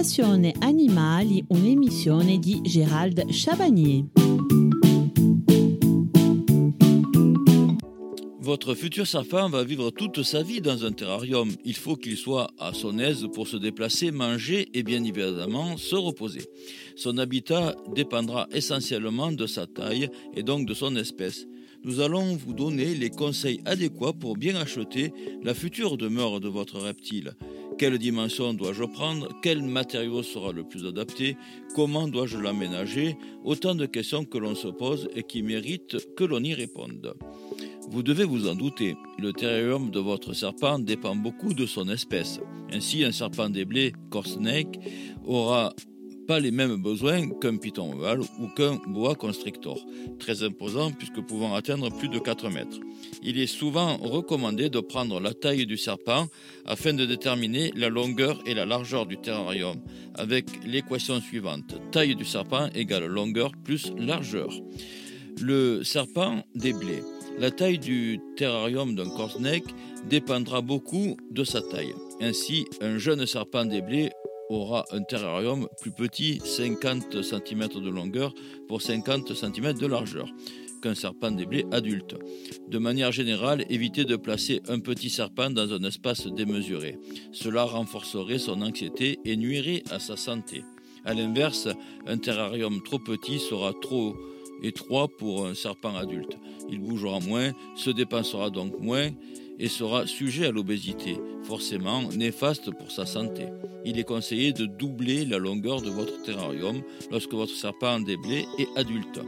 Passione Animali, un'emissione Gérald Chabagnier. Votre futur serpent va vivre toute sa vie dans un terrarium. Il faut qu'il soit à son aise pour se déplacer, manger et bien évidemment se reposer. Son habitat dépendra essentiellement de sa taille et donc de son espèce. Nous allons vous donner les conseils adéquats pour bien acheter la future demeure de votre reptile. Quelle dimension dois-je prendre Quel matériau sera le plus adapté Comment dois-je l'aménager Autant de questions que l'on se pose et qui méritent que l'on y réponde. Vous devez vous en douter, le terrarium de votre serpent dépend beaucoup de son espèce. Ainsi, un serpent des blés, snake, aura pas les mêmes besoins qu'un python ovale ou qu'un boa constrictor, très imposant puisque pouvant atteindre plus de 4 mètres. Il est souvent recommandé de prendre la taille du serpent afin de déterminer la longueur et la largeur du terrarium avec l'équation suivante taille du serpent égale longueur plus largeur. Le serpent des blés la taille du terrarium d'un cornec dépendra beaucoup de sa taille. Ainsi, un jeune serpent des blés aura un terrarium plus petit, 50 cm de longueur pour 50 cm de largeur, qu'un serpent des blés adulte. De manière générale, évitez de placer un petit serpent dans un espace démesuré. Cela renforcerait son anxiété et nuirait à sa santé. A l'inverse, un terrarium trop petit sera trop étroit pour un serpent adulte. Il bougera moins, se dépensera donc moins et sera sujet à l'obésité, forcément néfaste pour sa santé. Il est conseillé de doubler la longueur de votre terrarium lorsque votre serpent déblé est adulte.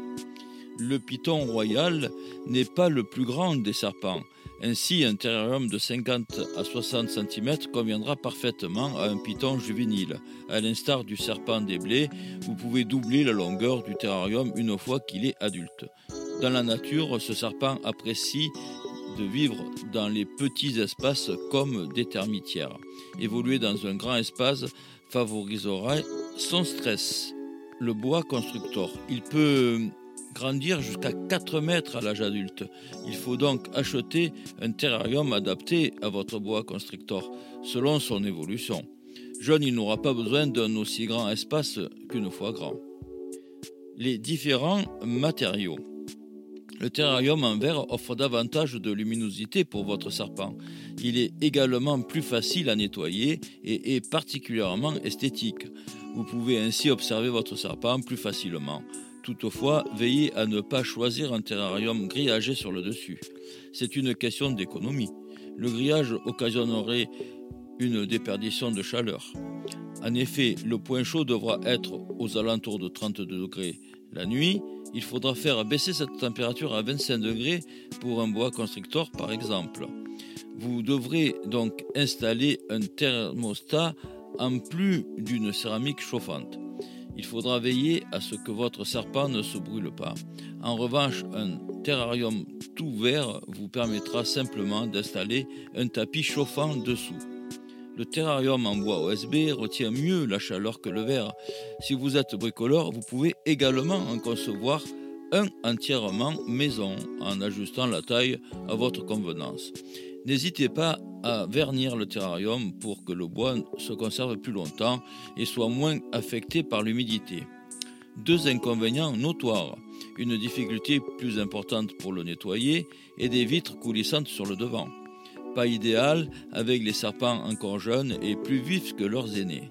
Le python royal n'est pas le plus grand des serpents. Ainsi, un terrarium de 50 à 60 cm conviendra parfaitement à un python juvénile. À l'instar du serpent des blés, vous pouvez doubler la longueur du terrarium une fois qu'il est adulte. Dans la nature, ce serpent apprécie de vivre dans les petits espaces comme des termitières. Évoluer dans un grand espace favorisera son stress. Le bois constructeur, il peut grandir jusqu'à 4 mètres à l'âge adulte. Il faut donc acheter un terrarium adapté à votre bois constrictor selon son évolution. Jeune, il n'aura pas besoin d'un aussi grand espace qu'une fois grand. Les différents matériaux. Le terrarium en verre offre davantage de luminosité pour votre serpent. Il est également plus facile à nettoyer et est particulièrement esthétique. Vous pouvez ainsi observer votre serpent plus facilement. Toutefois, veillez à ne pas choisir un terrarium grillagé sur le dessus. C'est une question d'économie. Le grillage occasionnerait une déperdition de chaleur. En effet, le point chaud devra être aux alentours de 32 degrés la nuit. Il faudra faire baisser cette température à 25 degrés pour un bois constrictor par exemple. Vous devrez donc installer un thermostat en plus d'une céramique chauffante il faudra veiller à ce que votre serpent ne se brûle pas. En revanche, un terrarium tout vert vous permettra simplement d'installer un tapis chauffant dessous. Le terrarium en bois OSB retient mieux la chaleur que le verre. Si vous êtes bricoleur, vous pouvez également en concevoir un entièrement maison en ajustant la taille à votre convenance. N'hésitez pas à vernir le terrarium pour que le bois se conserve plus longtemps et soit moins affecté par l'humidité. Deux inconvénients notoires. Une difficulté plus importante pour le nettoyer et des vitres coulissantes sur le devant. Pas idéal avec les serpents encore jeunes et plus vifs que leurs aînés.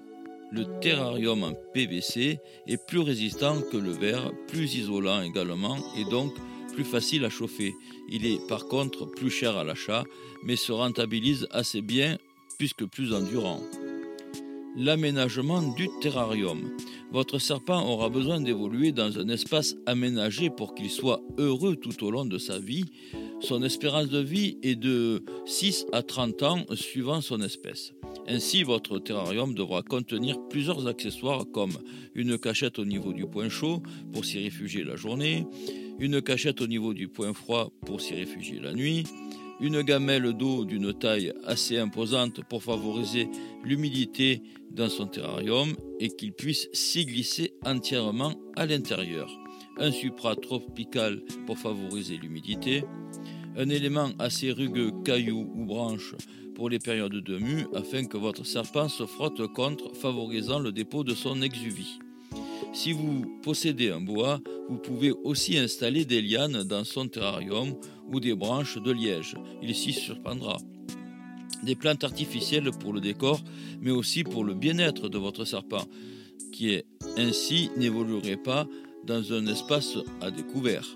Le terrarium en PVC est plus résistant que le verre, plus isolant également et donc plus facile à chauffer. Il est par contre plus cher à l'achat, mais se rentabilise assez bien puisque plus endurant. L'aménagement du terrarium. Votre serpent aura besoin d'évoluer dans un espace aménagé pour qu'il soit heureux tout au long de sa vie. Son espérance de vie est de 6 à 30 ans suivant son espèce. Ainsi, votre terrarium devra contenir plusieurs accessoires comme une cachette au niveau du point chaud pour s'y réfugier la journée, une cachette au niveau du point froid pour s'y réfugier la nuit, une gamelle d'eau d'une taille assez imposante pour favoriser l'humidité dans son terrarium et qu'il puisse s'y glisser entièrement à l'intérieur, un supra tropical pour favoriser l'humidité, un élément assez rugueux, caillou ou branche pour les périodes de mue afin que votre serpent se frotte contre, favorisant le dépôt de son exuvie. Si vous possédez un bois, vous pouvez aussi installer des lianes dans son terrarium ou des branches de liège. Il s'y surprendra. Des plantes artificielles pour le décor, mais aussi pour le bien-être de votre serpent, qui est ainsi n'évoluerait pas dans un espace à découvert.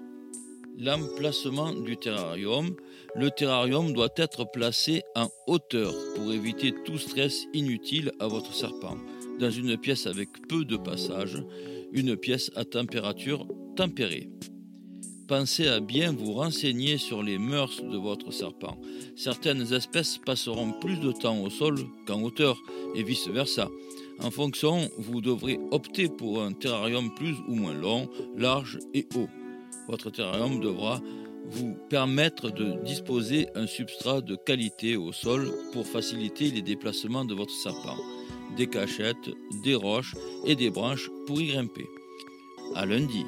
L'emplacement du terrarium. Le terrarium doit être placé en hauteur pour éviter tout stress inutile à votre serpent dans une pièce avec peu de passage, une pièce à température tempérée. Pensez à bien vous renseigner sur les mœurs de votre serpent. Certaines espèces passeront plus de temps au sol qu'en hauteur et vice-versa. En fonction, vous devrez opter pour un terrarium plus ou moins long, large et haut. Votre terrarium devra vous permettre de disposer un substrat de qualité au sol pour faciliter les déplacements de votre serpent des cachettes, des roches et des branches pour y grimper. À lundi.